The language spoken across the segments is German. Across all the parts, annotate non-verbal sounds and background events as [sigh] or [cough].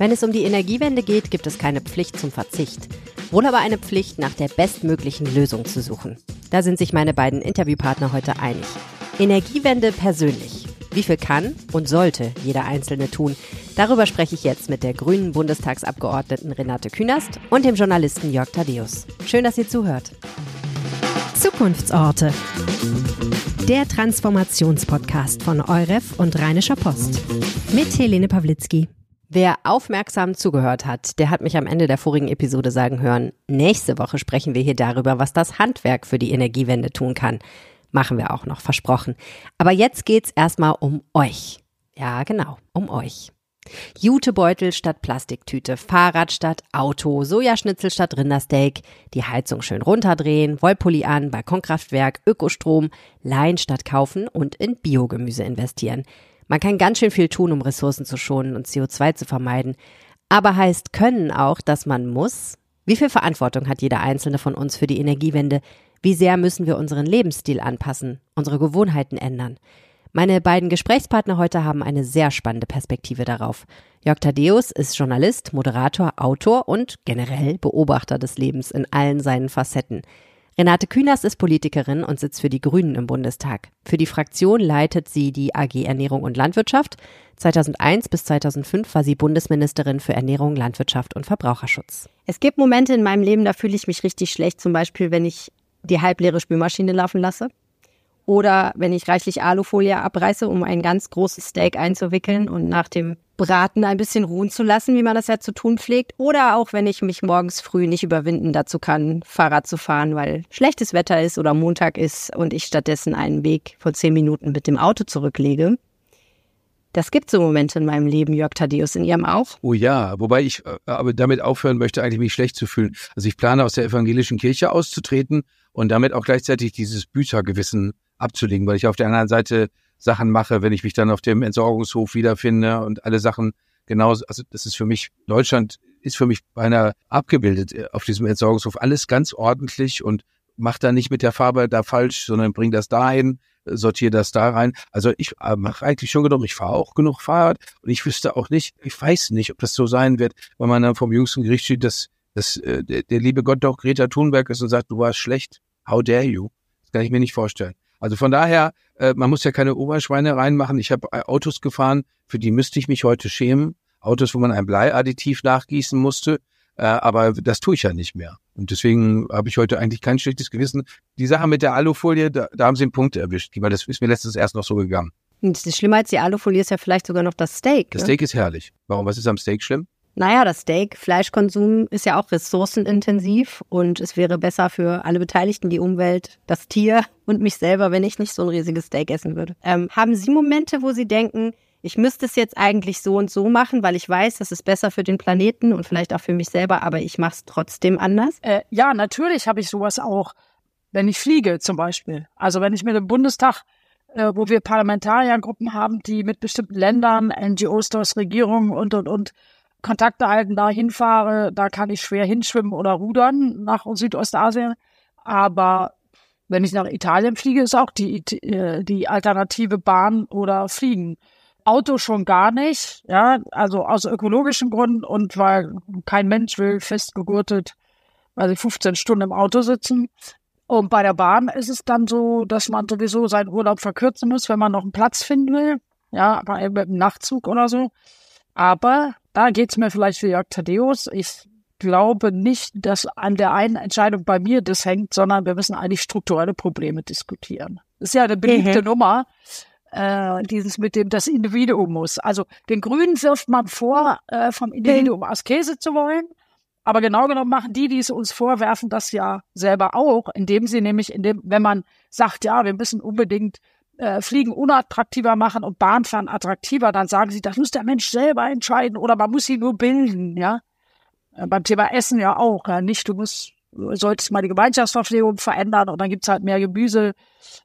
Wenn es um die Energiewende geht, gibt es keine Pflicht zum Verzicht. Wohl aber eine Pflicht, nach der bestmöglichen Lösung zu suchen. Da sind sich meine beiden Interviewpartner heute einig. Energiewende persönlich. Wie viel kann und sollte jeder Einzelne tun? Darüber spreche ich jetzt mit der grünen Bundestagsabgeordneten Renate Künast und dem Journalisten Jörg Thaddeus. Schön, dass ihr zuhört. Zukunftsorte. Der Transformationspodcast von Euref und Rheinischer Post. Mit Helene Pawlitzki. Wer aufmerksam zugehört hat, der hat mich am Ende der vorigen Episode sagen hören, nächste Woche sprechen wir hier darüber, was das Handwerk für die Energiewende tun kann. Machen wir auch noch, versprochen. Aber jetzt geht's erstmal um euch. Ja, genau, um euch. Jutebeutel statt Plastiktüte, Fahrrad statt Auto, Sojaschnitzel statt Rindersteak, die Heizung schön runterdrehen, Wollpulli an, Balkonkraftwerk, Ökostrom, leihen statt kaufen und in Biogemüse investieren. Man kann ganz schön viel tun, um Ressourcen zu schonen und CO2 zu vermeiden. Aber heißt können auch, dass man muss? Wie viel Verantwortung hat jeder einzelne von uns für die Energiewende? Wie sehr müssen wir unseren Lebensstil anpassen, unsere Gewohnheiten ändern? Meine beiden Gesprächspartner heute haben eine sehr spannende Perspektive darauf. Jörg Thaddeus ist Journalist, Moderator, Autor und generell Beobachter des Lebens in allen seinen Facetten. Renate Künast ist Politikerin und sitzt für die Grünen im Bundestag. Für die Fraktion leitet sie die AG Ernährung und Landwirtschaft. 2001 bis 2005 war sie Bundesministerin für Ernährung, Landwirtschaft und Verbraucherschutz. Es gibt Momente in meinem Leben, da fühle ich mich richtig schlecht, zum Beispiel, wenn ich die halbleere Spülmaschine laufen lasse. Oder wenn ich reichlich Alufolie abreiße, um ein ganz großes Steak einzuwickeln und nach dem Braten ein bisschen ruhen zu lassen, wie man das ja zu tun pflegt. Oder auch wenn ich mich morgens früh nicht überwinden dazu kann, Fahrrad zu fahren, weil schlechtes Wetter ist oder Montag ist und ich stattdessen einen Weg von zehn Minuten mit dem Auto zurücklege. Das gibt so Momente in meinem Leben, Jörg Thaddeus, in Ihrem auch? Oh ja, wobei ich äh, aber damit aufhören möchte, eigentlich mich schlecht zu fühlen. Also ich plane aus der evangelischen Kirche auszutreten und damit auch gleichzeitig dieses Büchergewissen abzulegen, weil ich auf der anderen Seite Sachen mache, wenn ich mich dann auf dem Entsorgungshof wiederfinde und alle Sachen genauso, also das ist für mich, Deutschland ist für mich beinahe abgebildet äh, auf diesem Entsorgungshof. Alles ganz ordentlich und macht da nicht mit der Farbe da falsch, sondern bringt das dahin, sortiere das da rein. Also ich äh, mache eigentlich schon genug, ich fahre auch genug Fahrrad und ich wüsste auch nicht, ich weiß nicht, ob das so sein wird, wenn man dann vom jüngsten Gericht steht, dass, dass äh, der, der liebe Gott doch Greta Thunberg ist und sagt, du warst schlecht, how dare you? Das kann ich mir nicht vorstellen. Also von daher, äh, man muss ja keine Oberschweine reinmachen. Ich habe äh, Autos gefahren, für die müsste ich mich heute schämen. Autos, wo man ein Bleiadditiv nachgießen musste. Äh, aber das tue ich ja nicht mehr. Und deswegen habe ich heute eigentlich kein schlechtes Gewissen. Die Sache mit der Alufolie, da, da haben sie einen Punkt erwischt, weil das ist mir letztens erst noch so gegangen. Und das Schlimme als die Alufolie ist ja vielleicht sogar noch das Steak. Das ne? Steak ist herrlich. Warum? Was ist am Steak schlimm? Naja, das Steak, Fleischkonsum ist ja auch ressourcenintensiv und es wäre besser für alle Beteiligten, die Umwelt, das Tier und mich selber, wenn ich nicht so ein riesiges Steak essen würde. Ähm, haben Sie Momente, wo Sie denken, ich müsste es jetzt eigentlich so und so machen, weil ich weiß, das ist besser für den Planeten und vielleicht auch für mich selber, aber ich mache es trotzdem anders? Äh, ja, natürlich habe ich sowas auch, wenn ich fliege zum Beispiel. Also wenn ich mit dem Bundestag äh, wo wir Parlamentariergruppen haben, die mit bestimmten Ländern, NGOs, Regierungen und, und, und Kontakte halten, da hinfahre, da kann ich schwer hinschwimmen oder rudern nach Südostasien. Aber wenn ich nach Italien fliege, ist auch die, äh, die Alternative Bahn oder Fliegen. Auto schon gar nicht, ja, also aus ökologischen Gründen und weil kein Mensch will festgegurtet, also 15 Stunden im Auto sitzen. Und bei der Bahn ist es dann so, dass man sowieso seinen Urlaub verkürzen muss, wenn man noch einen Platz finden will. Ja, mit einem Nachtzug oder so. Aber da geht's mir vielleicht für Jörg Thaddeus. Ich glaube nicht, dass an der einen Entscheidung bei mir das hängt, sondern wir müssen eigentlich strukturelle Probleme diskutieren. Das ist ja eine beliebte mhm. Nummer, äh, dieses mit dem das Individuum muss. Also den Grünen wirft man vor, äh, vom Individuum Askese zu wollen. Aber genau genommen machen die, die es uns vorwerfen, das ja selber auch, indem sie nämlich, indem, wenn man sagt, ja, wir müssen unbedingt äh, Fliegen unattraktiver machen und Bahnfahren attraktiver, dann sagen sie, das muss der Mensch selber entscheiden oder man muss sie nur bilden, ja. Äh, beim Thema Essen ja auch, ja. Nicht, du musst, du solltest mal die Gemeinschaftsverpflegung verändern und dann gibt's halt mehr Gemüse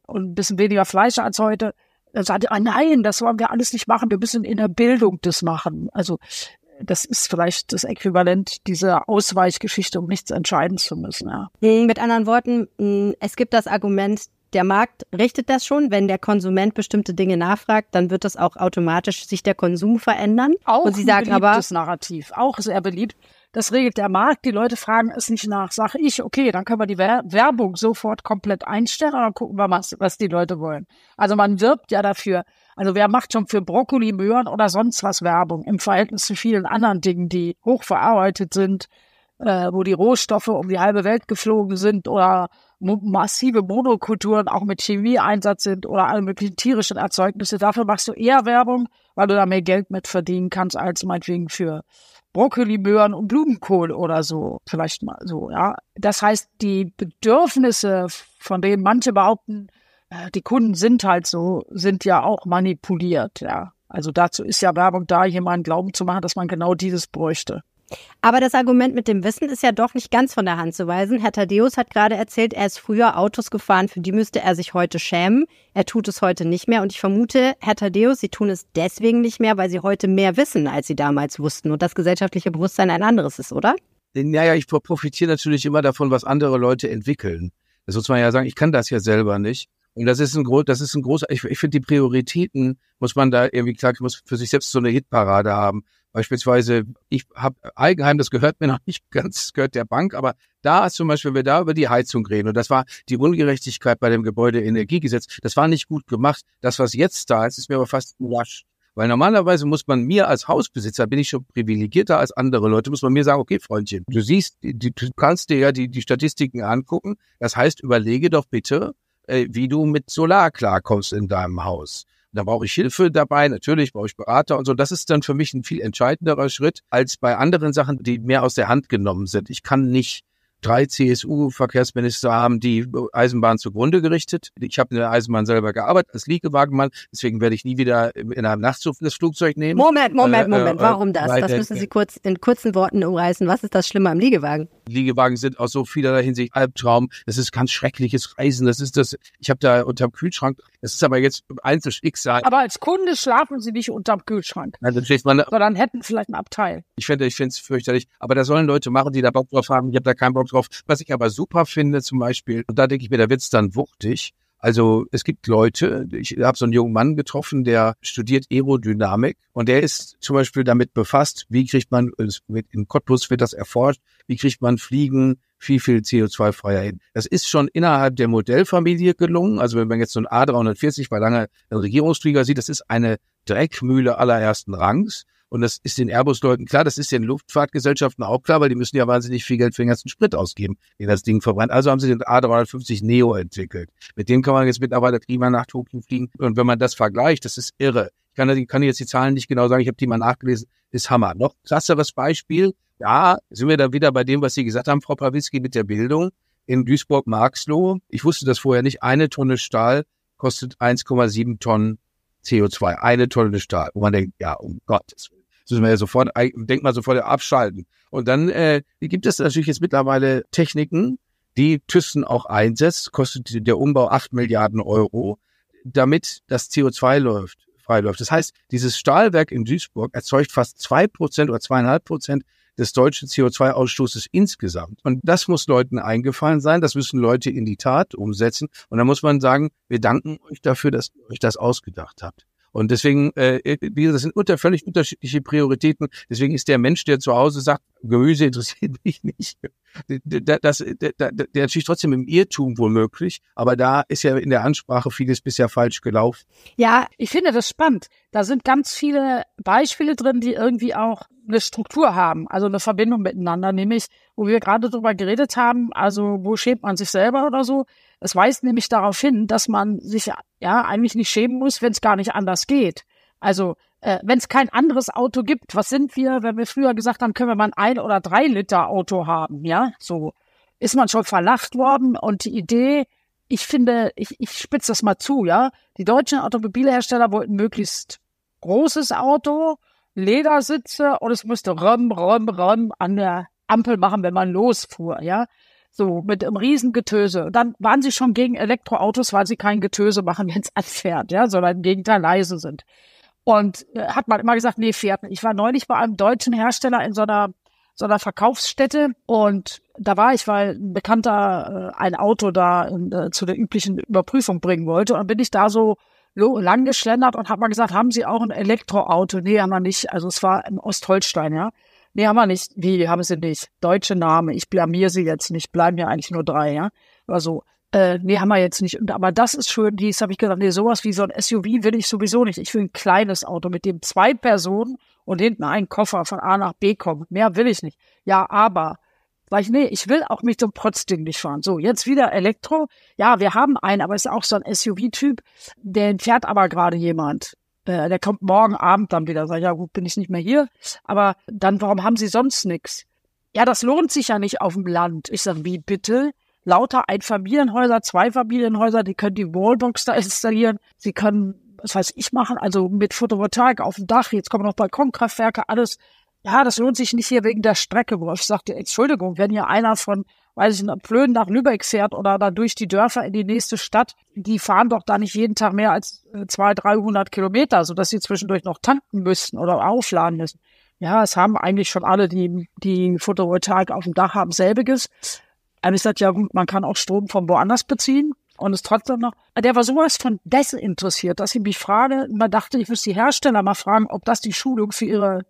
und ein bisschen weniger Fleisch als heute. Dann sagt er, ah, nein, das wollen wir alles nicht machen, wir müssen in der Bildung das machen. Also das ist vielleicht das Äquivalent dieser Ausweichgeschichte, um nichts entscheiden zu müssen. Ja. Hm, mit anderen Worten, hm, es gibt das Argument, der Markt richtet das schon. Wenn der Konsument bestimmte Dinge nachfragt, dann wird das auch automatisch sich der Konsum verändern. Auch Und Sie sagen ein aber, beliebtes Narrativ, auch sehr beliebt. Das regelt der Markt. Die Leute fragen es nicht nach. Sag ich, okay, dann können wir die Wer Werbung sofort komplett einstellen und dann gucken wir, was, was die Leute wollen. Also man wirbt ja dafür. Also wer macht schon für Brokkoli, Möhren oder sonst was Werbung im Verhältnis zu vielen anderen Dingen, die hochverarbeitet sind, äh, wo die Rohstoffe um die halbe Welt geflogen sind oder massive Monokulturen auch mit Chemieeinsatz sind oder alle möglichen tierischen Erzeugnisse. Dafür machst du eher Werbung, weil du da mehr Geld mit verdienen kannst als meinetwegen für Brokkoli, Möhren und Blumenkohl oder so. Vielleicht mal so, ja. Das heißt, die Bedürfnisse, von denen manche behaupten, äh, die Kunden sind halt so, sind ja auch manipuliert, ja. Also dazu ist ja Werbung da, jemanden glauben zu machen, dass man genau dieses bräuchte. Aber das Argument mit dem Wissen ist ja doch nicht ganz von der Hand zu weisen. Herr Thaddeus hat gerade erzählt, er ist früher Autos gefahren, für die müsste er sich heute schämen. Er tut es heute nicht mehr. Und ich vermute, Herr Thaddeus, Sie tun es deswegen nicht mehr, weil Sie heute mehr wissen, als Sie damals wussten und das gesellschaftliche Bewusstsein ein anderes ist, oder? Naja, ich profitiere natürlich immer davon, was andere Leute entwickeln. Das muss man ja sagen, ich kann das ja selber nicht. Und das ist ein groß, das ist ein großer, ich, ich finde die Prioritäten muss man da irgendwie klar, muss für sich selbst so eine Hitparade haben. Beispielsweise, ich habe Eigenheim, das gehört mir noch nicht [laughs] ganz, gehört der Bank, aber da zum Beispiel, wenn wir da über die Heizung reden, und das war die Ungerechtigkeit bei dem Gebäudeenergiegesetz, das war nicht gut gemacht. Das, was jetzt da ist, ist mir aber fast überrascht. Weil normalerweise muss man mir als Hausbesitzer, bin ich schon privilegierter als andere Leute, muss man mir sagen, okay, Freundchen, du siehst, du kannst dir ja die, die Statistiken angucken. Das heißt, überlege doch bitte, äh, wie du mit Solar klarkommst in deinem Haus. Da brauche ich Hilfe dabei, natürlich brauche ich Berater und so. Das ist dann für mich ein viel entscheidenderer Schritt als bei anderen Sachen, die mehr aus der Hand genommen sind. Ich kann nicht drei CSU-Verkehrsminister haben die Eisenbahn zugrunde gerichtet. Ich habe in der Eisenbahn selber gearbeitet als Liegewagenmann, deswegen werde ich nie wieder in einem Nachtzug das Flugzeug nehmen. Moment, Moment, äh, Moment. Äh, Warum das? Das müssen Sie kurz in kurzen Worten umreißen. Was ist das Schlimme am Liegewagen? Liegewagen sind aus so vielerlei Hinsicht Albtraum. Das ist ganz schreckliches Reisen. Das ist das, ich habe da unterm Kühlschrank, das ist aber jetzt Einzelschicksal. Aber als Kunde schlafen Sie nicht unterm Kühlschrank. Also, man, sondern hätten vielleicht ein Abteil. Ich finde, ich finde es fürchterlich. Aber da sollen Leute machen, die da Bock drauf haben. Ich habe da keinen Bock drauf. Was ich aber super finde zum Beispiel, und da denke ich mir, da wird's dann wuchtig. Also es gibt Leute, ich habe so einen jungen Mann getroffen, der studiert Aerodynamik und der ist zum Beispiel damit befasst, wie kriegt man, in Cottbus wird das erforscht, wie kriegt man Fliegen viel, viel CO2-freier hin. Das ist schon innerhalb der Modellfamilie gelungen. Also wenn man jetzt so ein A340 bei lange einen Regierungsflieger sieht, das ist eine Dreckmühle allerersten Rangs. Und das ist den Airbus-Leuten klar, das ist den Luftfahrtgesellschaften auch klar, weil die müssen ja wahnsinnig viel Geld für den ganzen Sprit ausgeben, den das Ding verbrennt. Also haben sie den A350 Neo entwickelt. Mit dem kann man jetzt mittlerweile prima nach Tokio fliegen. Und wenn man das vergleicht, das ist irre. Ich kann, kann jetzt die Zahlen nicht genau sagen, ich habe die mal nachgelesen, ist Hammer. Noch krasseres Beispiel, ja, sind wir da wieder bei dem, was Sie gesagt haben, Frau Pawlitzki, mit der Bildung. In Duisburg-Marxloh, ich wusste das vorher nicht, eine Tonne Stahl kostet 1,7 Tonnen CO2. Eine Tonne Stahl. Wo man denkt, ja, um Gottes Willen. Das müssen wir ja sofort, denkt mal sofort abschalten. Und dann äh, gibt es natürlich jetzt mittlerweile Techniken, die Thyssen auch einsetzt, kostet der Umbau acht Milliarden Euro, damit das CO2 läuft, frei läuft. Das heißt, dieses Stahlwerk in Duisburg erzeugt fast zwei Prozent oder zweieinhalb Prozent des deutschen CO2-Ausstoßes insgesamt. Und das muss Leuten eingefallen sein, das müssen Leute in die Tat umsetzen. Und da muss man sagen, wir danken euch dafür, dass ihr euch das ausgedacht habt. Und deswegen, äh, das sind unter, völlig unterschiedliche Prioritäten. Deswegen ist der Mensch, der zu Hause sagt, Gemüse interessiert [laughs] mich nicht, das, das, der, der natürlich trotzdem im Irrtum womöglich, aber da ist ja in der Ansprache vieles bisher falsch gelaufen. Ja, ich finde das spannend. Da sind ganz viele Beispiele drin, die irgendwie auch eine Struktur haben, also eine Verbindung miteinander, nämlich, wo wir gerade drüber geredet haben, also wo schämt man sich selber oder so, es weist nämlich darauf hin, dass man sich ja eigentlich nicht schämen muss, wenn es gar nicht anders geht. Also äh, wenn es kein anderes Auto gibt, was sind wir, wenn wir früher gesagt haben, können wir mal ein ein oder drei Liter Auto haben, ja? So ist man schon verlacht worden und die Idee, ich finde, ich, ich spitze das mal zu, ja. Die deutschen Automobilhersteller wollten möglichst großes Auto, Ledersitze und es musste rum, rum, rum an der Ampel machen, wenn man losfuhr, ja. So, mit einem riesen Getöse. Und dann waren sie schon gegen Elektroautos, weil sie kein Getöse machen, [laughs] wenn es anfährt, ja, sondern im Gegenteil leise sind. Und äh, hat man immer gesagt, nee, fährt nicht. Ich war neulich bei einem deutschen Hersteller in so einer sondern Verkaufsstätte. Und da war ich, weil ein Bekannter äh, ein Auto da äh, zu der üblichen Überprüfung bringen wollte. Und bin ich da so lang geschlendert und habe mal gesagt, haben Sie auch ein Elektroauto? Nee, haben wir nicht. Also es war in Ostholstein, ja. Nee, haben wir nicht. Wie, haben Sie nicht? Deutsche Name. Ich blamier Sie jetzt nicht. Bleiben ja eigentlich nur drei, ja. Oder so. Äh, nee, haben wir jetzt nicht. Aber das ist schön, dies habe ich gesagt, nee, sowas wie so ein SUV will ich sowieso nicht. Ich will ein kleines Auto, mit dem zwei Personen und hinten ein Koffer von A nach B kommen. Mehr will ich nicht. Ja, aber Sag ich, nee, ich will auch mit so einem Protzding nicht fahren. So, jetzt wieder Elektro. Ja, wir haben einen, aber ist auch so ein SUV-Typ. Den fährt aber gerade jemand. Äh, der kommt morgen Abend dann wieder. Sag ich, ja gut, bin ich nicht mehr hier. Aber dann, warum haben Sie sonst nichts? Ja, das lohnt sich ja nicht auf dem Land. Ich sag, wie bitte? Lauter Einfamilienhäuser, Zweifamilienhäuser, die können die Wallbox da [laughs] installieren. Sie können, was weiß ich machen, also mit Photovoltaik auf dem Dach. Jetzt kommen noch Balkonkraftwerke, alles ja, das lohnt sich nicht hier wegen der Strecke, wo ich sagte, Entschuldigung, wenn hier einer von, weiß ich nicht, Plöden nach Lübeck fährt oder da durch die Dörfer in die nächste Stadt, die fahren doch da nicht jeden Tag mehr als äh, zwei, dreihundert Kilometer, sodass sie zwischendurch noch tanken müssten oder aufladen müssen. Ja, es haben eigentlich schon alle, die, die Photovoltaik auf dem Dach haben, selbiges. Dann ist das ja gut, man kann auch Strom von woanders beziehen und es trotzdem noch. Der war sowas von desinteressiert, dass ich mich frage, man dachte, ich müsste die Hersteller mal fragen, ob das die Schulung für ihre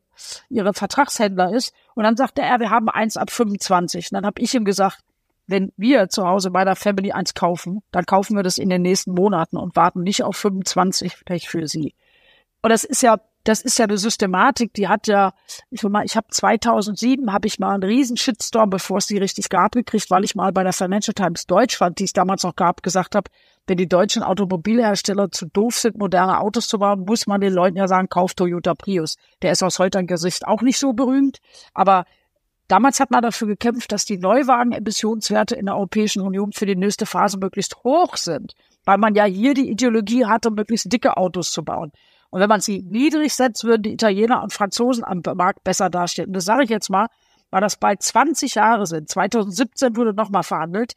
ihre Vertragshändler ist. Und dann sagte er, wir haben eins ab 25. Und dann habe ich ihm gesagt, wenn wir zu Hause bei der Family eins kaufen, dann kaufen wir das in den nächsten Monaten und warten nicht auf 25 Pech für sie. Und das ist ja das ist ja eine Systematik, die hat ja, ich mal, ich habe 2007 habe ich mal einen riesen Shitstorm, bevor es die richtig gab, gekriegt, weil ich mal bei der Financial Times Deutsch fand, die es damals noch gab, gesagt habe, wenn die deutschen Automobilhersteller zu doof sind, moderne Autos zu bauen, muss man den Leuten ja sagen, kauf Toyota Prius. Der ist aus heutiger Gesicht auch nicht so berühmt, aber Damals hat man dafür gekämpft, dass die Neuwagen-Emissionswerte in der Europäischen Union für die nächste Phase möglichst hoch sind, weil man ja hier die Ideologie hatte, möglichst dicke Autos zu bauen. Und wenn man sie niedrig setzt, würden die Italiener und Franzosen am Markt besser dastehen. Und das sage ich jetzt mal, weil das bald 20 Jahre sind. 2017 wurde nochmal verhandelt.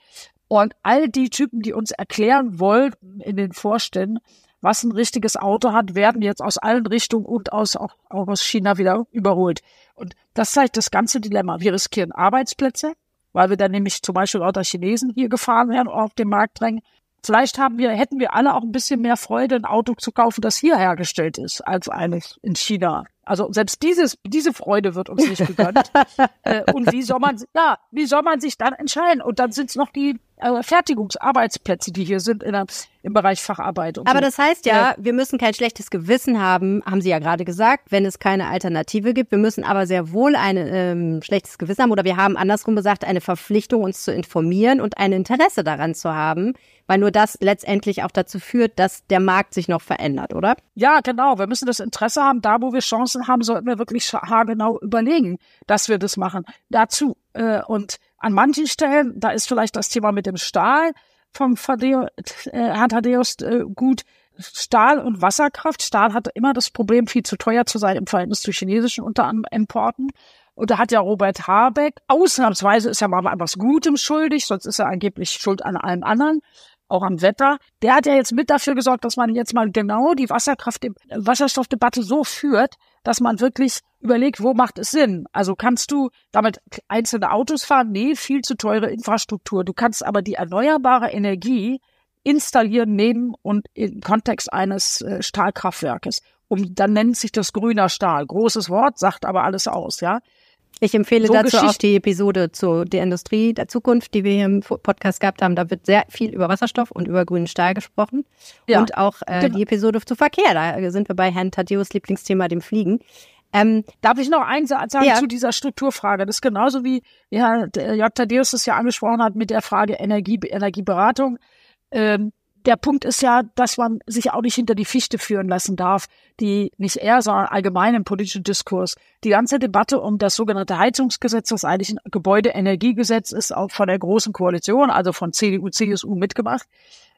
Und all die Typen, die uns erklären wollten in den Vorständen, was ein richtiges Auto hat, werden jetzt aus allen Richtungen und aus, auch, auch aus China wieder überholt. Und das zeigt das ganze Dilemma. Wir riskieren Arbeitsplätze, weil wir dann nämlich zum Beispiel lauter Chinesen hier gefahren werden, auf den Markt drängen. Vielleicht haben wir, hätten wir alle auch ein bisschen mehr Freude, ein Auto zu kaufen, das hier hergestellt ist, als eines in China. Also selbst dieses, diese Freude wird uns nicht gegönnt. [laughs] äh, und wie soll man, ja, wie soll man sich dann entscheiden? Und dann sind es noch die äh, Fertigungsarbeitsplätze, die hier sind in der, im Bereich Facharbeit. Aber so. das heißt ja, wir müssen kein schlechtes Gewissen haben, haben Sie ja gerade gesagt, wenn es keine Alternative gibt. Wir müssen aber sehr wohl ein ähm, schlechtes Gewissen haben oder wir haben andersrum gesagt eine Verpflichtung, uns zu informieren und ein Interesse daran zu haben, weil nur das letztendlich auch dazu führt, dass der Markt sich noch verändert, oder? Ja, genau. Wir müssen das Interesse haben. Da, wo wir Chancen haben, sollten wir wirklich haargenau überlegen, dass wir das machen. Dazu äh, und an manchen Stellen, da ist vielleicht das Thema mit dem Stahl vom äh, Herrn Thaddeus äh, gut. Stahl und Wasserkraft. Stahl hatte immer das Problem, viel zu teuer zu sein im Verhältnis zu chinesischen unter anderem Importen. Und da hat ja Robert Habeck, ausnahmsweise ist er mal etwas Gutem schuldig, sonst ist er angeblich schuld an allem anderen, auch am Wetter. Der hat ja jetzt mit dafür gesorgt, dass man jetzt mal genau die Wasserkraft, Wasserstoffdebatte so führt, dass man wirklich überlegt, wo macht es Sinn? Also kannst du damit einzelne Autos fahren? Nee, viel zu teure Infrastruktur. Du kannst aber die erneuerbare Energie installieren neben und im Kontext eines äh, Stahlkraftwerkes. Und dann nennt sich das grüner Stahl. Großes Wort, sagt aber alles aus, ja. Ich empfehle so dazu auch die Episode zu der Industrie der Zukunft, die wir hier im Podcast gehabt haben. Da wird sehr viel über Wasserstoff und über grünen Stahl gesprochen. Ja, und auch äh, genau. die Episode zu Verkehr. Da sind wir bei Herrn Thaddeus Lieblingsthema, dem Fliegen. Ähm, Darf ich noch eins sagen ja. zu dieser Strukturfrage? Das ist genauso wie ja, J. Thaddeus es ja angesprochen hat mit der Frage Energie, Energieberatung. Ähm, der Punkt ist ja, dass man sich auch nicht hinter die Fichte führen lassen darf, die nicht er, sondern allgemein im politischen Diskurs. Die ganze Debatte um das sogenannte Heizungsgesetz, das eigentlich ein Gebäudeenergiegesetz ist, auch von der Großen Koalition, also von CDU, CSU mitgemacht.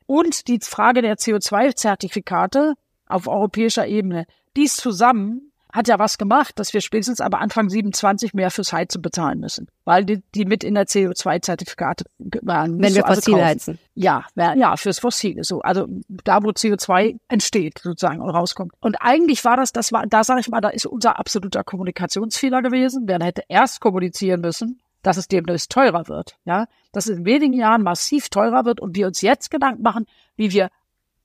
Und die Frage der CO2-Zertifikate auf europäischer Ebene. Dies zusammen hat ja was gemacht, dass wir spätestens aber Anfang 27 mehr fürs Heizen bezahlen müssen, weil die, die mit in der CO2-Zertifikate waren. Wenn wir also fossil kaufen. heizen. Ja, ja, fürs Fossile so. Also da, wo CO2 entsteht sozusagen und rauskommt. Und eigentlich war das, das war, da sage ich mal, da ist unser absoluter Kommunikationsfehler gewesen. Wer hätte erst kommunizieren müssen, dass es demnächst teurer wird, ja, dass es in wenigen Jahren massiv teurer wird und wir uns jetzt Gedanken machen, wie wir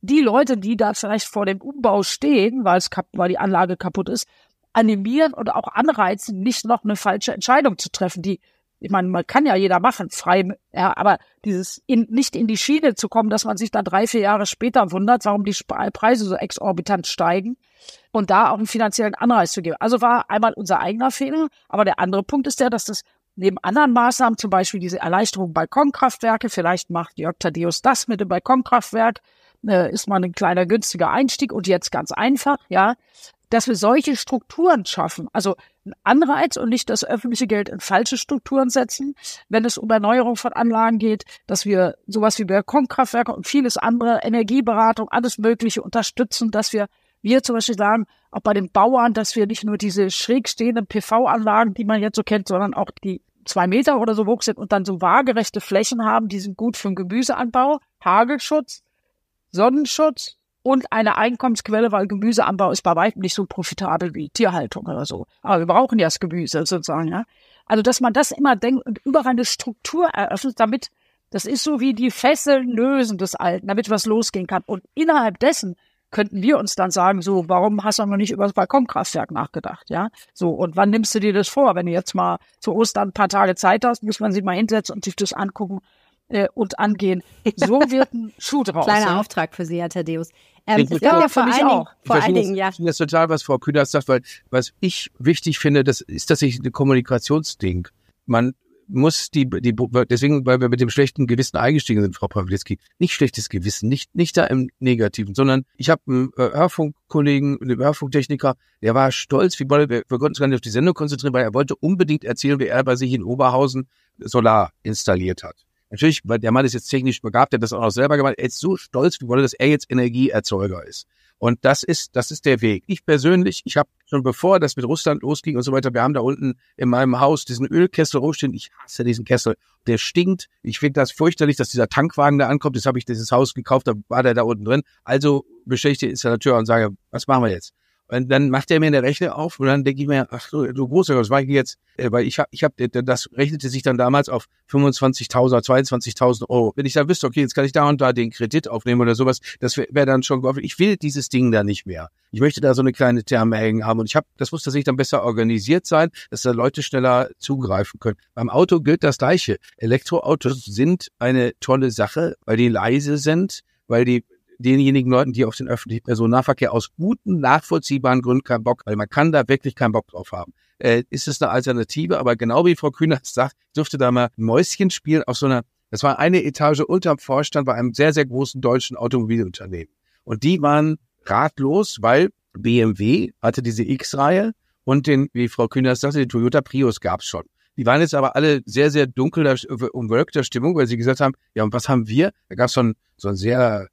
die Leute, die da vielleicht vor dem Umbau stehen, weil es weil die Anlage kaputt ist, animieren und auch anreizen, nicht noch eine falsche Entscheidung zu treffen, die ich meine, man kann ja jeder machen, frei, ja, aber dieses in, nicht in die Schiene zu kommen, dass man sich dann drei, vier Jahre später wundert, warum die Preise so exorbitant steigen und da auch einen finanziellen Anreiz zu geben. Also war einmal unser eigener Fehler, aber der andere Punkt ist der, dass das neben anderen Maßnahmen, zum Beispiel diese Erleichterung Balkonkraftwerke, vielleicht macht Jörg Thaddeus das mit dem Balkonkraftwerk, äh, ist mal ein kleiner günstiger Einstieg und jetzt ganz einfach, ja, dass wir solche Strukturen schaffen, also ein Anreiz und nicht das öffentliche Geld in falsche Strukturen setzen, wenn es um Erneuerung von Anlagen geht, dass wir sowas wie Balkonkraftwerke und vieles andere, Energieberatung, alles Mögliche unterstützen, dass wir wir zum Beispiel sagen, auch bei den Bauern, dass wir nicht nur diese schräg stehenden PV-Anlagen, die man jetzt so kennt, sondern auch die zwei Meter oder so hoch sind und dann so waagerechte Flächen haben, die sind gut für den Gemüseanbau, Hagelschutz, Sonnenschutz und eine Einkommensquelle, weil Gemüseanbau ist bei weitem nicht so profitabel wie Tierhaltung oder so. Aber wir brauchen ja das Gemüse sozusagen, ja. Also, dass man das immer denkt und überall eine Struktur eröffnet, damit, das ist so wie die Fesseln lösen des Alten, damit was losgehen kann. Und innerhalb dessen könnten wir uns dann sagen, so, warum hast du noch nicht über das Balkonkraftwerk nachgedacht, ja? So, und wann nimmst du dir das vor? Wenn du jetzt mal zu Ostern ein paar Tage Zeit hast, muss man sich mal hinsetzen und sich das angucken äh, und angehen. So [laughs] wird ein Schuh draus. Kleiner ja? Auftrag für Sie, Herr Thaddeus. Ähm, Ich es ja, vor mich allen Dingen, auch. vor Ich allen Dingen, ja. Ich finde das total, was Frau Kühners sagt, weil was ich wichtig finde, das ist tatsächlich ein Kommunikationsding. Man muss die, die, deswegen, weil wir mit dem schlechten Gewissen eingestiegen sind, Frau Pawlitzki, nicht schlechtes Gewissen, nicht, nicht da im Negativen, sondern ich habe einen äh, Hörfunkkollegen, einen Hörfunktechniker, der war stolz, wie wir, wir konnten uns gar nicht auf die Sendung konzentrieren, weil er wollte unbedingt erzählen, wie er bei sich in Oberhausen Solar installiert hat. Natürlich, weil der Mann ist jetzt technisch begabt, der hat das auch noch selber gemacht. Er ist so stolz, wolle, dass er jetzt Energieerzeuger ist. Und das ist, das ist der Weg. Ich persönlich, ich habe schon bevor das mit Russland losging und so weiter, wir haben da unten in meinem Haus diesen Ölkessel rumstehen. Ich hasse diesen Kessel. Der stinkt. Ich finde das fürchterlich, dass dieser Tankwagen da ankommt. Jetzt habe ich dieses Haus gekauft, da war der da unten drin. Also bestelle ich den Installateur und sage, was machen wir jetzt? Und dann macht er mir eine Rechnung auf und dann denke ich mir, ach so, du großer, was war ich jetzt? Äh, Weil ich habe, ich habe, das rechnete sich dann damals auf 25.000, 22.000 Euro. Wenn ich dann wüsste, okay, jetzt kann ich da und da den Kredit aufnehmen oder sowas, das wäre wär dann schon geholfen. Ich will dieses Ding da nicht mehr. Ich möchte da so eine kleine Therme hängen haben und ich habe, das muss tatsächlich dann besser organisiert sein, dass da Leute schneller zugreifen können. Beim Auto gilt das Gleiche. Elektroautos sind eine tolle Sache, weil die leise sind, weil die denjenigen Leuten, die auf den öffentlichen Personennahverkehr aus guten, nachvollziehbaren Gründen keinen Bock, weil man kann da wirklich keinen Bock drauf haben. Äh, ist es eine Alternative, aber genau wie Frau Kühner [laughs] sagt, ich durfte da mal Mäuschen spielen auf so einer, das war eine Etage unterm Vorstand bei einem sehr, sehr großen deutschen Automobilunternehmen. Und die waren ratlos, weil BMW hatte diese X-Reihe und den, wie Frau Kühner sagte, den Toyota Prius gab's schon. Die waren jetzt aber alle sehr, sehr dunkel umwölkter Stimmung, weil sie gesagt haben, ja, und was haben wir? Da gab's so ein, so ein sehr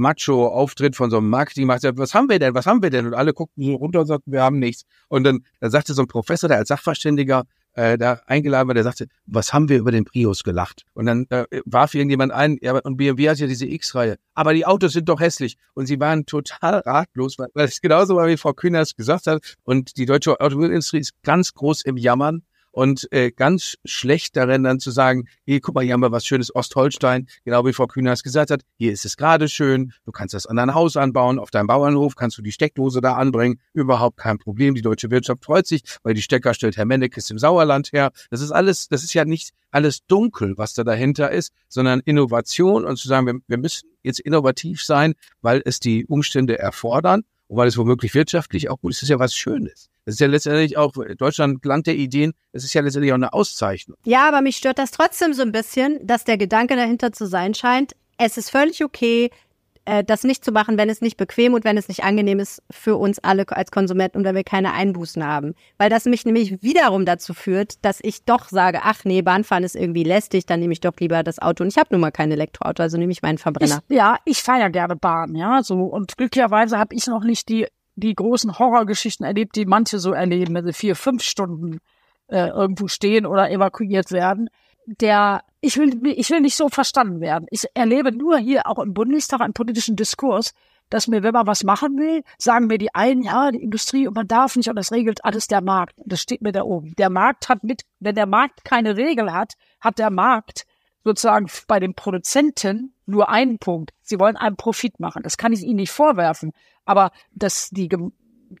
Macho-Auftritt von so einem Marketingmacher, was haben wir denn, was haben wir denn? Und alle guckten so runter und sagten, wir haben nichts. Und dann, dann sagte so ein Professor, der als Sachverständiger äh, da eingeladen war, der sagte, was haben wir über den Prius gelacht? Und dann äh, warf irgendjemand ein, ja, und BMW hat ja diese X-Reihe, aber die Autos sind doch hässlich. Und sie waren total ratlos, weil es genauso war, wie Frau Kühners gesagt hat. Und die deutsche Automobilindustrie ist ganz groß im Jammern und äh, ganz schlecht darin dann zu sagen, hier, guck mal, hier haben wir was schönes Ostholstein, genau wie Frau Kühners gesagt hat, hier ist es gerade schön, du kannst das an dein Haus anbauen, auf deinem Bauernhof kannst du die Steckdose da anbringen, überhaupt kein Problem, die deutsche Wirtschaft freut sich, weil die Stecker stellt Herr Mennekes im Sauerland her. Das ist alles, das ist ja nicht alles dunkel, was da dahinter ist, sondern Innovation und zu sagen, wir, wir müssen jetzt innovativ sein, weil es die Umstände erfordern und weil es womöglich wirtschaftlich auch gut ist, ist ja was Schönes. Das ist ja letztendlich auch Deutschland Land der Ideen. Das ist ja letztendlich auch eine Auszeichnung. Ja, aber mich stört das trotzdem so ein bisschen, dass der Gedanke dahinter zu sein scheint, es ist völlig okay, äh, das nicht zu machen, wenn es nicht bequem und wenn es nicht angenehm ist für uns alle als Konsumenten und wenn wir keine Einbußen haben. Weil das mich nämlich wiederum dazu führt, dass ich doch sage, ach nee, Bahnfahren ist irgendwie lästig, dann nehme ich doch lieber das Auto. Und ich habe nun mal kein Elektroauto, also nehme ich meinen Verbrenner. Ich, ja, ich fahre ja gerne Bahn, ja, so. Und glücklicherweise habe ich noch nicht die die großen Horrorgeschichten erlebt, die manche so erleben, wenn sie vier, fünf Stunden äh, irgendwo stehen oder evakuiert werden. Der, ich will, ich will nicht so verstanden werden. Ich erlebe nur hier auch im Bundestag einen politischen Diskurs, dass mir, wenn man was machen will, sagen mir die einen, ja, die Industrie und man darf nicht und das regelt alles der Markt. Das steht mir da oben. Der Markt hat mit, wenn der Markt keine Regel hat, hat der Markt sozusagen bei den Produzenten nur einen Punkt. Sie wollen einen Profit machen. Das kann ich Ihnen nicht vorwerfen. Aber dass die,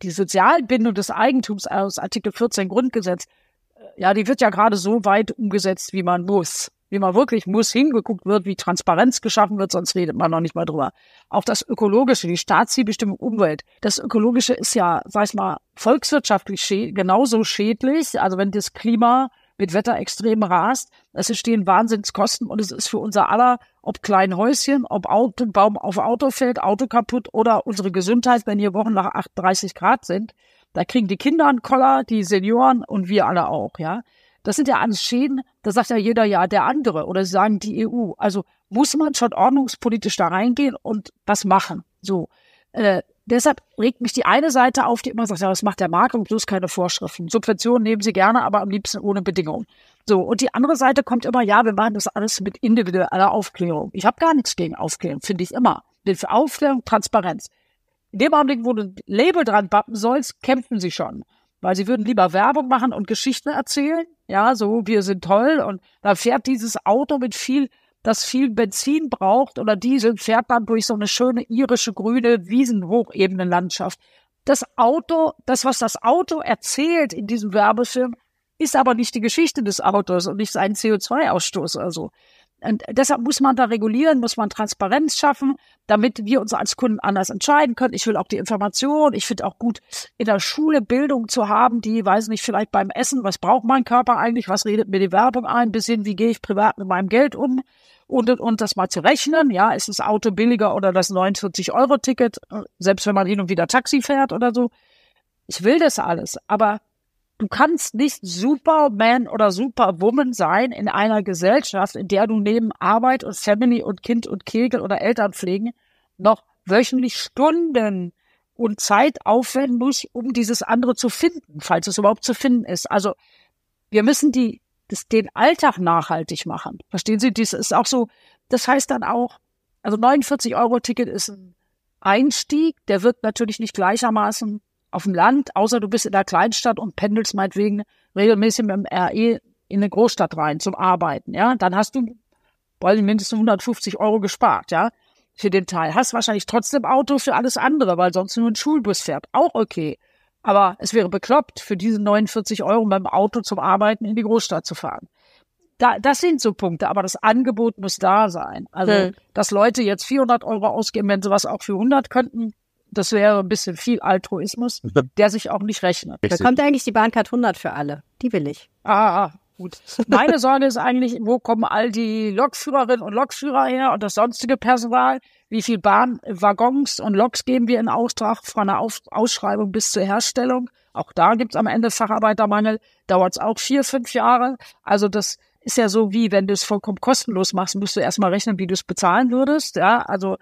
die Sozialbindung des Eigentums aus Artikel 14 Grundgesetz, äh, ja, die wird ja gerade so weit umgesetzt, wie man muss wie man wirklich muss, hingeguckt wird, wie Transparenz geschaffen wird, sonst redet man noch nicht mal drüber. Auch das Ökologische, die Staatszielbestimmung Umwelt. Das Ökologische ist ja, sag ich mal, volkswirtschaftlich genauso schädlich. Also wenn das Klima mit Wetterextremen rast, es entstehen Wahnsinnskosten und es ist für unser aller, ob klein Häuschen, ob Auto, Baum auf Auto fällt, Auto kaputt oder unsere Gesundheit, wenn hier Wochen nach 38 Grad sind, da kriegen die Kinder einen Koller, die Senioren und wir alle auch, ja. Das sind ja alles Schäden, da sagt ja jeder ja der andere oder sagen die EU. Also muss man schon ordnungspolitisch da reingehen und was machen. So. Äh, deshalb regt mich die eine Seite auf, die immer sagt, ja, was macht der Markt und bloß keine Vorschriften. Subventionen nehmen sie gerne, aber am liebsten ohne Bedingungen. So, und die andere Seite kommt immer, ja, wir machen das alles mit individueller Aufklärung. Ich habe gar nichts gegen Aufklärung, finde ich immer. Bin für Aufklärung, Transparenz. In dem Augenblick, wo du ein Label dran bappen sollst, kämpfen sie schon weil sie würden lieber Werbung machen und Geschichten erzählen. Ja, so, wir sind toll. Und da fährt dieses Auto mit viel, das viel Benzin braucht oder Diesel, fährt dann durch so eine schöne irische grüne Wiesenhochebenenlandschaft. Das Auto, das, was das Auto erzählt in diesem Werbefilm, ist aber nicht die Geschichte des Autos und nicht sein CO2-Ausstoß. Also, und deshalb muss man da regulieren, muss man Transparenz schaffen, damit wir uns als Kunden anders entscheiden können. Ich will auch die Information. Ich finde auch gut, in der Schule Bildung zu haben, die, weiß nicht, vielleicht beim Essen, was braucht mein Körper eigentlich, was redet mir die Werbung ein, bis hin, wie gehe ich privat mit meinem Geld um und, und das mal zu rechnen. Ja, ist das Auto billiger oder das 49-Euro-Ticket, selbst wenn man hin und wieder Taxi fährt oder so. Ich will das alles, aber Du kannst nicht Superman oder Superwoman sein in einer Gesellschaft, in der du neben Arbeit und Family und Kind und Kegel oder Eltern pflegen noch wöchentlich Stunden und Zeit aufwenden musst, um dieses andere zu finden, falls es überhaupt zu finden ist. Also wir müssen die, das, den Alltag nachhaltig machen. Verstehen Sie? Das ist auch so, das heißt dann auch, also 49 Euro Ticket ist ein Einstieg, der wird natürlich nicht gleichermaßen auf dem Land, außer du bist in der Kleinstadt und pendelst meinetwegen regelmäßig mit dem RE in eine Großstadt rein zum Arbeiten, ja, dann hast du bald mindestens 150 Euro gespart, ja, für den Teil. Hast wahrscheinlich trotzdem Auto für alles andere, weil sonst nur ein Schulbus fährt. Auch okay. Aber es wäre bekloppt, für diese 49 Euro mit dem Auto zum Arbeiten in die Großstadt zu fahren. Da, das sind so Punkte, aber das Angebot muss da sein. Also, hm. dass Leute jetzt 400 Euro ausgeben, wenn sie was auch für 100 könnten, das wäre ein bisschen viel Altruismus, der sich auch nicht rechnet. Da kommt eigentlich die Bahncard 100 für alle. Die will ich. Ah, ah, gut. Meine Sorge ist eigentlich, wo kommen all die Lokführerinnen und Lokführer her und das sonstige Personal? Wie viel Bahnwaggons und Loks geben wir in Auftrag von der Ausschreibung bis zur Herstellung? Auch da gibt's am Ende Facharbeitermangel. Dauert's auch vier, fünf Jahre. Also das ist ja so wie, wenn du es vollkommen kostenlos machst, musst du erstmal rechnen, wie du es bezahlen würdest. Ja, also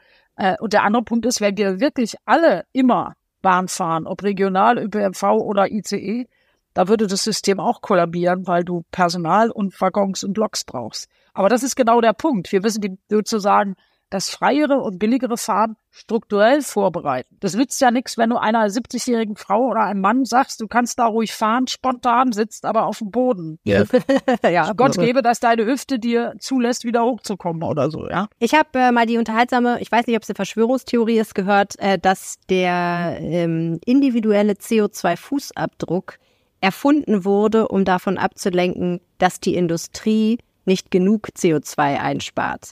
und der andere Punkt ist, wenn wir wirklich alle immer Bahn fahren, ob regional, ÖPNV oder ICE, da würde das System auch kollabieren, weil du Personal und Waggons und Loks brauchst. Aber das ist genau der Punkt. Wir müssen die sozusagen das freiere und billigere Fahren strukturell vorbereiten. Das nützt ja nichts, wenn du einer 70-jährigen Frau oder einem Mann sagst, du kannst da ruhig fahren, spontan, sitzt aber auf dem Boden. Yeah. [laughs] ja. Gott gebe, dass deine Hüfte dir zulässt, wieder hochzukommen oder so, ja. Ich habe äh, mal die unterhaltsame, ich weiß nicht, ob es eine Verschwörungstheorie ist, gehört, äh, dass der ähm, individuelle CO2-Fußabdruck erfunden wurde, um davon abzulenken, dass die Industrie nicht genug CO2 einspart.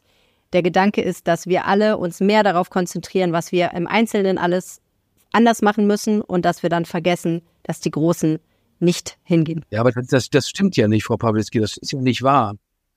Der Gedanke ist, dass wir alle uns mehr darauf konzentrieren, was wir im Einzelnen alles anders machen müssen und dass wir dann vergessen, dass die Großen nicht hingehen. Ja, aber das, das stimmt ja nicht, Frau Pawlitzki, das ist ja nicht wahr.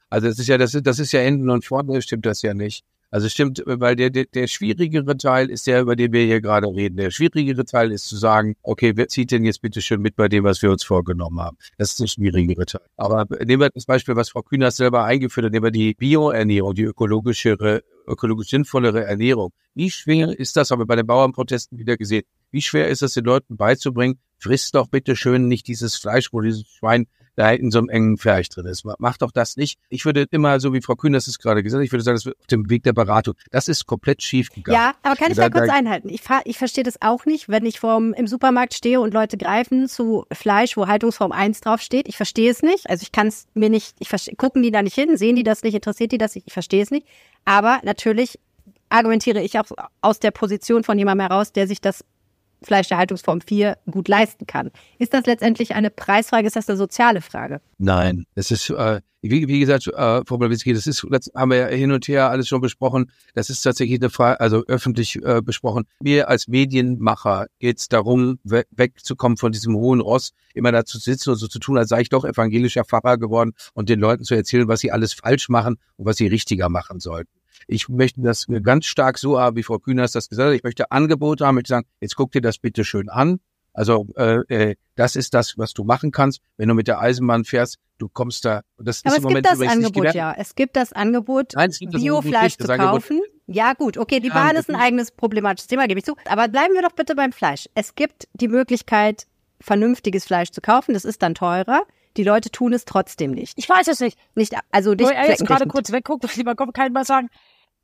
Also das ist ja, das, das ist ja Enden und vorne stimmt das ja nicht. Also stimmt, weil der, der, der schwierigere Teil ist der, über den wir hier gerade reden. Der schwierigere Teil ist zu sagen, okay, wer zieht denn jetzt bitte schön mit bei dem, was wir uns vorgenommen haben? Das ist der schwierigere Teil. Aber nehmen wir das Beispiel, was Frau Kühners selber eingeführt hat, nehmen wir die Bioernährung, die ökologischere, ökologisch sinnvollere Ernährung. Wie schwer ist das, haben wir bei den Bauernprotesten wieder gesehen, Wie schwer ist es den Leuten beizubringen, frisst doch bitte schön nicht dieses Fleisch, wo dieses Schwein da in so einem engen Ferch drin ist. Macht doch das nicht. Ich würde immer, so wie Frau Kühn das ist gerade gesagt, ich würde sagen, das wird auf dem Weg der Beratung. Das ist komplett schief gegangen. Ja, aber kann ich da, da kurz einhalten? Ich, ich verstehe das auch nicht, wenn ich vorm, im Supermarkt stehe und Leute greifen zu Fleisch, wo Haltungsform 1 draufsteht. Ich verstehe es nicht. Also ich kann es mir nicht, ich verstehe, gucken die da nicht hin, sehen die das nicht, interessiert die das nicht, ich verstehe es nicht. Aber natürlich argumentiere ich auch aus der Position von jemandem heraus, der sich das Fleisch der Haltungsform 4 gut leisten kann. Ist das letztendlich eine Preisfrage? Ist das eine soziale Frage? Nein, es ist, äh, wie, wie gesagt, äh, Frau Blawitzki, das ist, das haben wir ja hin und her alles schon besprochen. Das ist tatsächlich eine Frage, also öffentlich äh, besprochen. Mir als Medienmacher geht es darum, we wegzukommen von diesem hohen Ross, immer da zu sitzen und so zu tun, als sei ich doch evangelischer Pfarrer geworden und den Leuten zu erzählen, was sie alles falsch machen und was sie richtiger machen sollten. Ich möchte das ganz stark so haben, wie Frau Kühners das gesagt hat. Ich möchte Angebote haben, ich sagen, jetzt guck dir das bitte schön an. Also äh, äh, das ist das, was du machen kannst, wenn du mit der Eisenbahn fährst. Du kommst da. Das Aber ist es im Moment gibt das Angebot, ja. Es gibt das Angebot, Biofleisch zu kaufen. Ja, gut, okay, die Bahn ist ein eigenes problematisches Thema, gebe ich zu. Aber bleiben wir doch bitte beim Fleisch. Es gibt die Möglichkeit, vernünftiges Fleisch zu kaufen. Das ist dann teurer. Die Leute tun es trotzdem nicht. Ich weiß es nicht. Nicht, also nicht. Wo er jetzt gerade kurz wegguckt, lieber Kopf, kann mal sagen,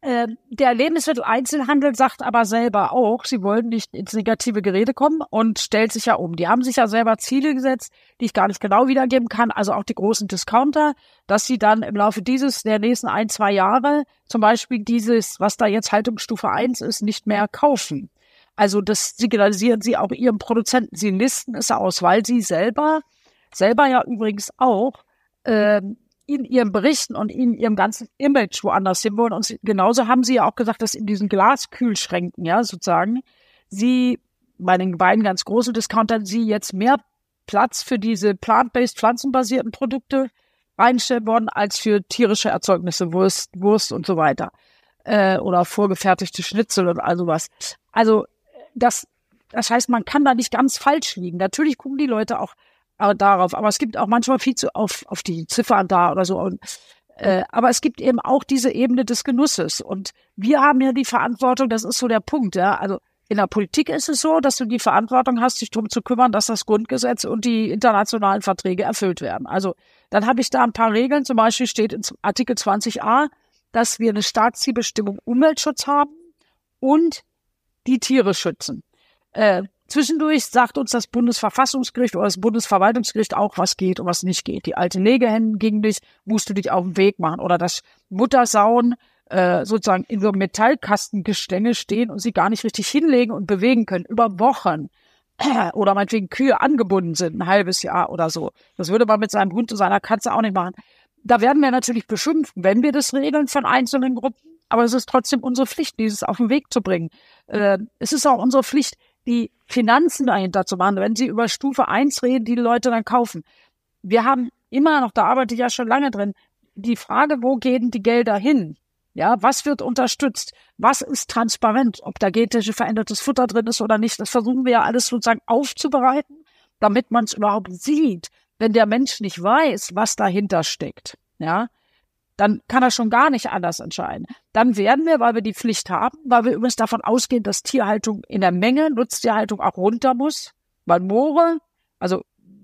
ähm, der Lebensmitteleinzelhandel sagt aber selber auch, sie wollen nicht ins negative Gerede kommen und stellt sich ja um. Die haben sich ja selber Ziele gesetzt, die ich gar nicht genau wiedergeben kann, also auch die großen Discounter, dass sie dann im Laufe dieses, der nächsten ein, zwei Jahre zum Beispiel dieses, was da jetzt Haltungsstufe 1 ist, nicht mehr kaufen. Also das signalisieren sie auch ihrem Produzenten. Sie listen es aus, weil sie selber, selber ja übrigens auch, ähm, in ihren Berichten und in ihrem ganzen Image woanders hin wollen. Und genauso haben sie ja auch gesagt, dass in diesen Glaskühlschränken, ja, sozusagen, sie bei den beiden ganz großen Discountern, sie jetzt mehr Platz für diese plant-based, pflanzenbasierten Produkte reinstellen wollen, als für tierische Erzeugnisse, Wurst, Wurst und so weiter. Äh, oder vorgefertigte Schnitzel und all sowas. Also, das, das heißt, man kann da nicht ganz falsch liegen. Natürlich gucken die Leute auch darauf. Aber es gibt auch manchmal viel zu auf, auf die Ziffern da oder so. Und, äh, aber es gibt eben auch diese Ebene des Genusses. Und wir haben ja die Verantwortung, das ist so der Punkt, ja. Also in der Politik ist es so, dass du die Verantwortung hast, dich darum zu kümmern, dass das Grundgesetz und die internationalen Verträge erfüllt werden. Also dann habe ich da ein paar Regeln. Zum Beispiel steht in Artikel 20a, dass wir eine Staatszielbestimmung Umweltschutz haben und die Tiere schützen. Äh, Zwischendurch sagt uns das Bundesverfassungsgericht oder das Bundesverwaltungsgericht auch, was geht und was nicht geht. Die alte Legehennen gegen dich, musst du dich auf den Weg machen. Oder das Muttersauen äh, sozusagen in so einem Metallkastengestänge stehen und sie gar nicht richtig hinlegen und bewegen können, über Wochen. [clears throat] Oder meinetwegen Kühe angebunden sind, ein halbes Jahr oder so. Das würde man mit seinem Hund und seiner Katze auch nicht machen. Da werden wir natürlich beschimpft, wenn wir das regeln von einzelnen Gruppen. Aber es ist trotzdem unsere Pflicht, dieses auf den Weg zu bringen. Äh, es ist auch unsere Pflicht, die Finanzen dahinter zu machen, wenn Sie über Stufe 1 reden, die, die Leute dann kaufen. Wir haben immer noch, da arbeite ich ja schon lange drin, die Frage, wo gehen die Gelder hin? Ja, was wird unterstützt? Was ist transparent? Ob da genetisch verändertes Futter drin ist oder nicht, das versuchen wir ja alles sozusagen aufzubereiten, damit man es überhaupt sieht. Wenn der Mensch nicht weiß, was dahinter steckt, ja, dann kann er schon gar nicht anders entscheiden. Dann werden wir, weil wir die Pflicht haben, weil wir übrigens davon ausgehen, dass Tierhaltung in der Menge, Nutztierhaltung auch runter muss, weil Moore, also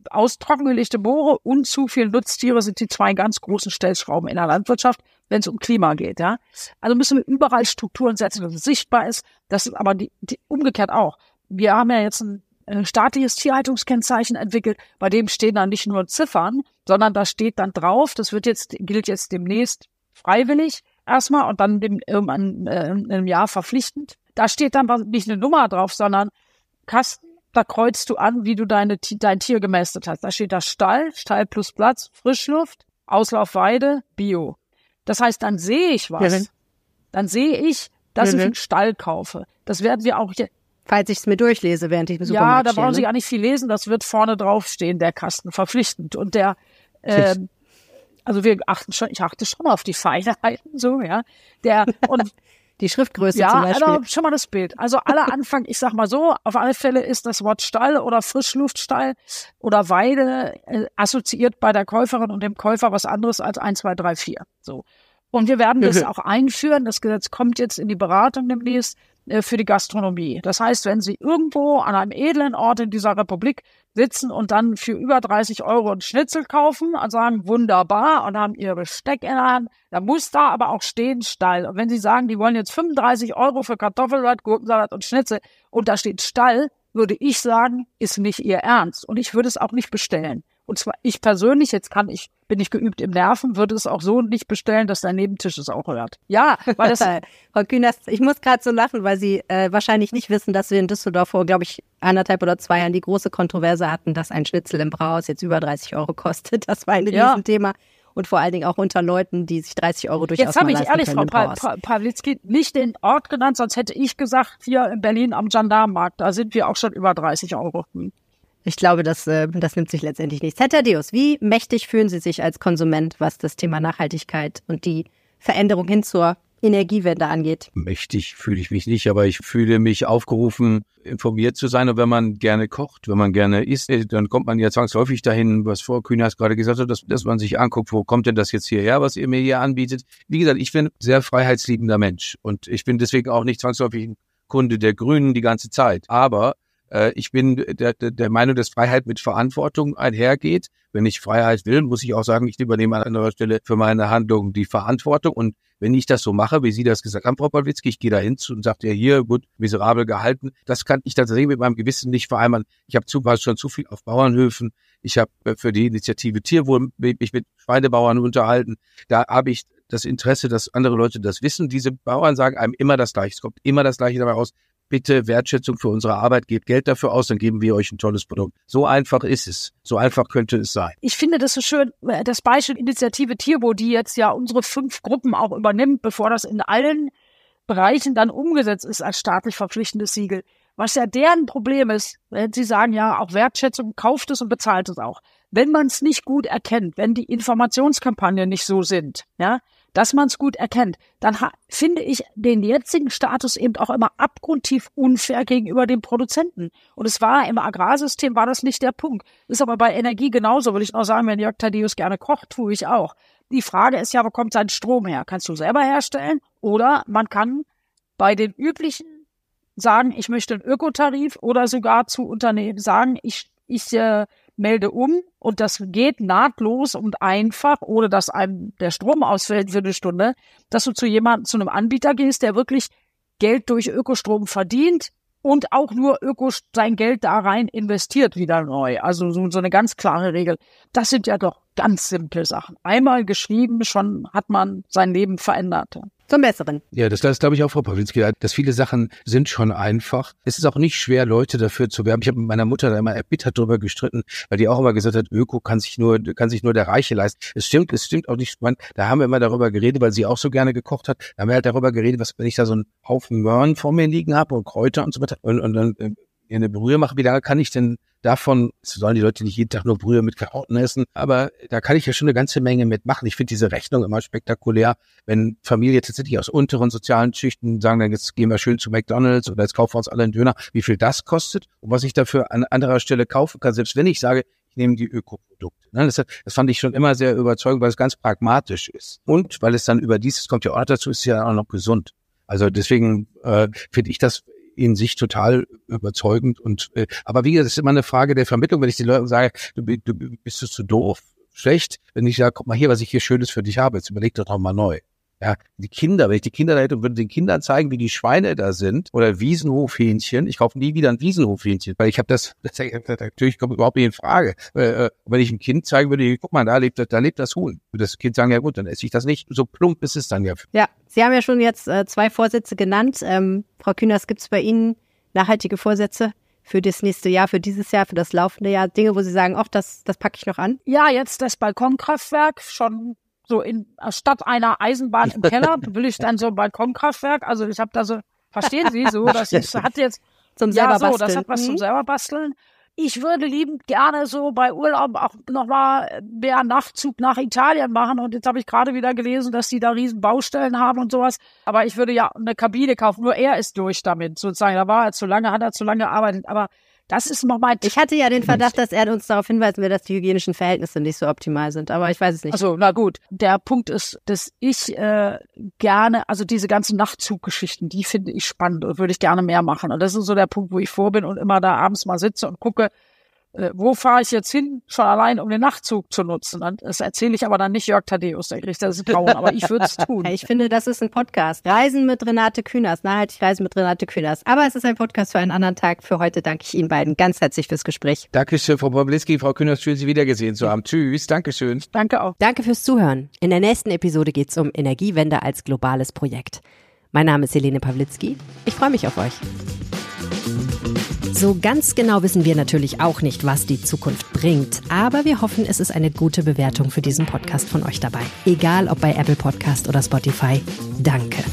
austrockengelegte Moore und zu viele Nutztiere sind die zwei ganz großen Stellschrauben in der Landwirtschaft, wenn es um Klima geht. Ja, also müssen wir überall Strukturen setzen, dass es sichtbar ist. Das ist aber die, die umgekehrt auch. Wir haben ja jetzt ein staatliches Tierhaltungskennzeichen entwickelt, bei dem stehen dann nicht nur Ziffern, sondern da steht dann drauf, das wird jetzt, gilt jetzt demnächst freiwillig erstmal und dann dem, irgendwann äh, in einem Jahr verpflichtend. Da steht dann nicht eine Nummer drauf, sondern Kasten, da kreuzt du an, wie du deine, dein Tier gemästet hast. Da steht da Stall, Stall plus Platz, Frischluft, Auslaufweide, Bio. Das heißt, dann sehe ich was. Dann sehe ich, dass ich einen Stall kaufe. Das werden wir auch hier, Falls ich es mir durchlese, während ich im Supermarkt Ja, da brauchen Sie gar nicht viel lesen. Das wird vorne draufstehen, der Kasten, verpflichtend. Und der, äh, also wir achten schon, ich achte schon auf die Feinheiten, so, ja. Der, und [laughs] die Schriftgröße ja, zum Beispiel. Ja, also schon mal das Bild. Also aller Anfang, ich sag mal so, auf alle Fälle ist das Wort Stall oder Frischluftstall oder Weide äh, assoziiert bei der Käuferin und dem Käufer was anderes als 1, 2, 3, 4. So. Und wir werden das [laughs] auch einführen. Das Gesetz kommt jetzt in die Beratung demnächst für die Gastronomie. Das heißt, wenn Sie irgendwo an einem edlen Ort in dieser Republik sitzen und dann für über 30 Euro ein Schnitzel kaufen und sagen, wunderbar, und haben Ihr Besteck in der Hand, dann muss da aber auch stehen Stall. Und wenn Sie sagen, die wollen jetzt 35 Euro für Kartoffelsalat, Gurkensalat und Schnitzel und da steht Stall, würde ich sagen, ist nicht Ihr Ernst. Und ich würde es auch nicht bestellen. Und zwar ich persönlich, jetzt kann ich, bin ich geübt im Nerven, würde es auch so nicht bestellen, dass der Nebentisch es auch hört. Ja, weil das. [laughs] Frau Künast, ich muss gerade so lachen, weil Sie äh, wahrscheinlich nicht wissen, dass wir in Düsseldorf vor, glaube ich, anderthalb oder zwei Jahren die große Kontroverse hatten, dass ein Schnitzel im Brauhaus jetzt über 30 Euro kostet. Das war ein ja. Riesenthema und vor allen Dingen auch unter Leuten, die sich 30 Euro durchaus Jetzt habe ich ehrlich, Frau pa pa Pawlitzki, nicht den Ort genannt, sonst hätte ich gesagt, hier in Berlin am Gendarmenmarkt, da sind wir auch schon über 30 Euro. Hm. Ich glaube, das, äh, das nimmt sich letztendlich nichts. Herr Thaddeus, wie mächtig fühlen Sie sich als Konsument, was das Thema Nachhaltigkeit und die Veränderung hin zur Energiewende angeht? Mächtig fühle ich mich nicht, aber ich fühle mich aufgerufen, informiert zu sein. Und wenn man gerne kocht, wenn man gerne isst, äh, dann kommt man ja zwangsläufig dahin, was Frau Kühners gerade gesagt hat, dass, dass man sich anguckt, wo kommt denn das jetzt hierher, was ihr mir hier anbietet. Wie gesagt, ich bin ein sehr freiheitsliebender Mensch und ich bin deswegen auch nicht zwangsläufig ein Kunde der Grünen die ganze Zeit. Aber äh, ich bin der, der Meinung, dass Freiheit mit Verantwortung einhergeht. Wenn ich Freiheit will, muss ich auch sagen, ich übernehme an anderer Stelle für meine Handlungen die Verantwortung. Und wenn ich das so mache, wie Sie das gesagt haben, Frau Pawlitzki, ich gehe da hin und sage ja hier, gut, miserabel gehalten, das kann ich tatsächlich mit meinem Gewissen nicht vereinbaren. Ich habe zu, war schon zu viel auf Bauernhöfen. Ich habe äh, für die Initiative Tierwohl mich mit Schweinebauern unterhalten. Da habe ich das Interesse, dass andere Leute das wissen. Diese Bauern sagen einem immer das Gleiche. Es kommt immer das Gleiche dabei raus bitte Wertschätzung für unsere Arbeit, gebt Geld dafür aus, dann geben wir euch ein tolles Produkt. So einfach ist es. So einfach könnte es sein. Ich finde das so schön, äh, das Beispiel Initiative Tierbo, die jetzt ja unsere fünf Gruppen auch übernimmt, bevor das in allen Bereichen dann umgesetzt ist als staatlich verpflichtendes Siegel. Was ja deren Problem ist, wenn sie sagen, ja, auch Wertschätzung, kauft es und bezahlt es auch. Wenn man es nicht gut erkennt, wenn die Informationskampagnen nicht so sind, ja, dass man es gut erkennt, dann finde ich den jetzigen Status eben auch immer abgrundtief unfair gegenüber dem Produzenten. Und es war im Agrarsystem war das nicht der Punkt. Ist aber bei Energie genauso, will ich noch sagen, wenn Jörg Thaddeus gerne kocht, tue ich auch. Die Frage ist ja, wo kommt sein Strom her? Kannst du selber herstellen? Oder man kann bei den üblichen sagen, ich möchte einen Ökotarif oder sogar zu Unternehmen sagen, ich, ich äh, melde um und das geht nahtlos und einfach, ohne dass einem der Strom ausfällt für eine Stunde, dass du zu jemandem, zu einem Anbieter gehst, der wirklich Geld durch Ökostrom verdient und auch nur Öko sein Geld da rein investiert wieder neu. Also so, so eine ganz klare Regel. Das sind ja doch ganz simple Sachen. Einmal geschrieben, schon hat man sein Leben verändert zum Besseren. Ja, das, das glaube ich auch, Frau Pawlinski, dass viele Sachen sind schon einfach. Es ist auch nicht schwer, Leute dafür zu werben. Ich habe mit meiner Mutter da immer erbittert drüber gestritten, weil die auch immer gesagt hat, Öko kann sich nur, kann sich nur der Reiche leisten. Es stimmt, es stimmt auch nicht. Man, da haben wir immer darüber geredet, weil sie auch so gerne gekocht hat. Da haben wir halt darüber geredet, was, wenn ich da so einen Haufen Möhren vor mir liegen habe und Kräuter und so weiter und, und dann äh, eine Brühe mache, wie lange kann ich denn davon, sollen die Leute nicht jeden Tag nur Brühe mit Karotten essen, aber da kann ich ja schon eine ganze Menge mitmachen. Ich finde diese Rechnung immer spektakulär, wenn Familie tatsächlich aus unteren sozialen Schichten sagen, dann jetzt gehen wir schön zu McDonalds oder jetzt kaufen wir uns alle einen Döner, wie viel das kostet und was ich dafür an anderer Stelle kaufen kann, selbst wenn ich sage, ich nehme die Ökoprodukte. Ne, das, das fand ich schon immer sehr überzeugend, weil es ganz pragmatisch ist. Und weil es dann über dieses, kommt ja auch dazu, ist ja auch noch gesund. Also deswegen äh, finde ich das in sich total überzeugend. Und äh, aber wie gesagt, das ist immer eine Frage der Vermittlung, wenn ich den Leuten sage, du, du bist du zu doof, schlecht, wenn ich sage, guck mal hier, was ich hier Schönes für dich habe, jetzt überleg doch noch mal neu. Ja, die Kinder, wenn ich die Kinder da hätte und würde den Kindern zeigen, wie die Schweine da sind oder Wiesenhofhähnchen, ich kaufe nie wieder ein Wiesenhofhähnchen, weil ich habe das, das natürlich kommt überhaupt nicht in Frage. Äh, äh wenn ich einem Kind zeigen würde, guck mal, da lebt da lebt das Huhn, würde das Kind sagen, ja gut, dann esse ich das nicht. So plump ist es dann ja. Ja, Sie haben ja schon jetzt äh, zwei Vorsätze genannt. Ähm, Frau Kühners, gibt es bei Ihnen nachhaltige Vorsätze? für das nächste Jahr, für dieses Jahr, für das laufende Jahr? Dinge, wo Sie sagen, ach, das, das packe ich noch an? Ja, jetzt das Balkonkraftwerk, schon so in statt einer Eisenbahn [laughs] im Keller will ich dann so ein Balkonkraftwerk. Also ich habe da so, verstehen Sie so, dass ich hat jetzt zum selber ja, so, das hat was mhm. zum selber basteln. Ich würde liebend gerne so bei Urlaub auch nochmal mehr Nachtzug nach Italien machen. Und jetzt habe ich gerade wieder gelesen, dass die da riesen Baustellen haben und sowas. Aber ich würde ja eine Kabine kaufen. Nur er ist durch damit, sozusagen. Da war er zu lange, hat er zu lange gearbeitet. Aber Das ist noch mein. Ich hatte ja den Verdacht, dass er uns darauf hinweisen will, dass die hygienischen Verhältnisse nicht so optimal sind, aber ich weiß es nicht. Also, na gut. Der Punkt ist, dass ich äh, gerne, also diese ganzen Nachtzuggeschichten, die finde ich spannend und würde ich gerne mehr machen. Und das ist so der Punkt, wo ich vor bin und immer da abends mal sitze und gucke, äh, wo fahre ich jetzt hin, schon allein, um den Nachtzug zu nutzen. Das erzähle ich aber dann nicht Jörg Thaddeus, der kriegt das Grauen, aber ich würde es [laughs] tun. Ich finde, das ist ein Podcast. Reisen mit Renate Künast, nachhaltig Reisen mit Renate Künast. Aber es ist ein Podcast für einen anderen Tag. Für heute danke ich Ihnen beiden ganz herzlich fürs Gespräch. Dankeschön, Frau Bobliski, Frau Künast, schön Sie wiedergesehen zu haben. Tschüss, Dankeschön. Danke auch. Danke fürs Zuhören. In der nächsten Episode geht es um Energiewende als globales Projekt. Mein Name ist Helene Pawlitzki. Ich freue mich auf euch. So ganz genau wissen wir natürlich auch nicht, was die Zukunft bringt, aber wir hoffen, es ist eine gute Bewertung für diesen Podcast von euch dabei. Egal ob bei Apple Podcast oder Spotify. Danke.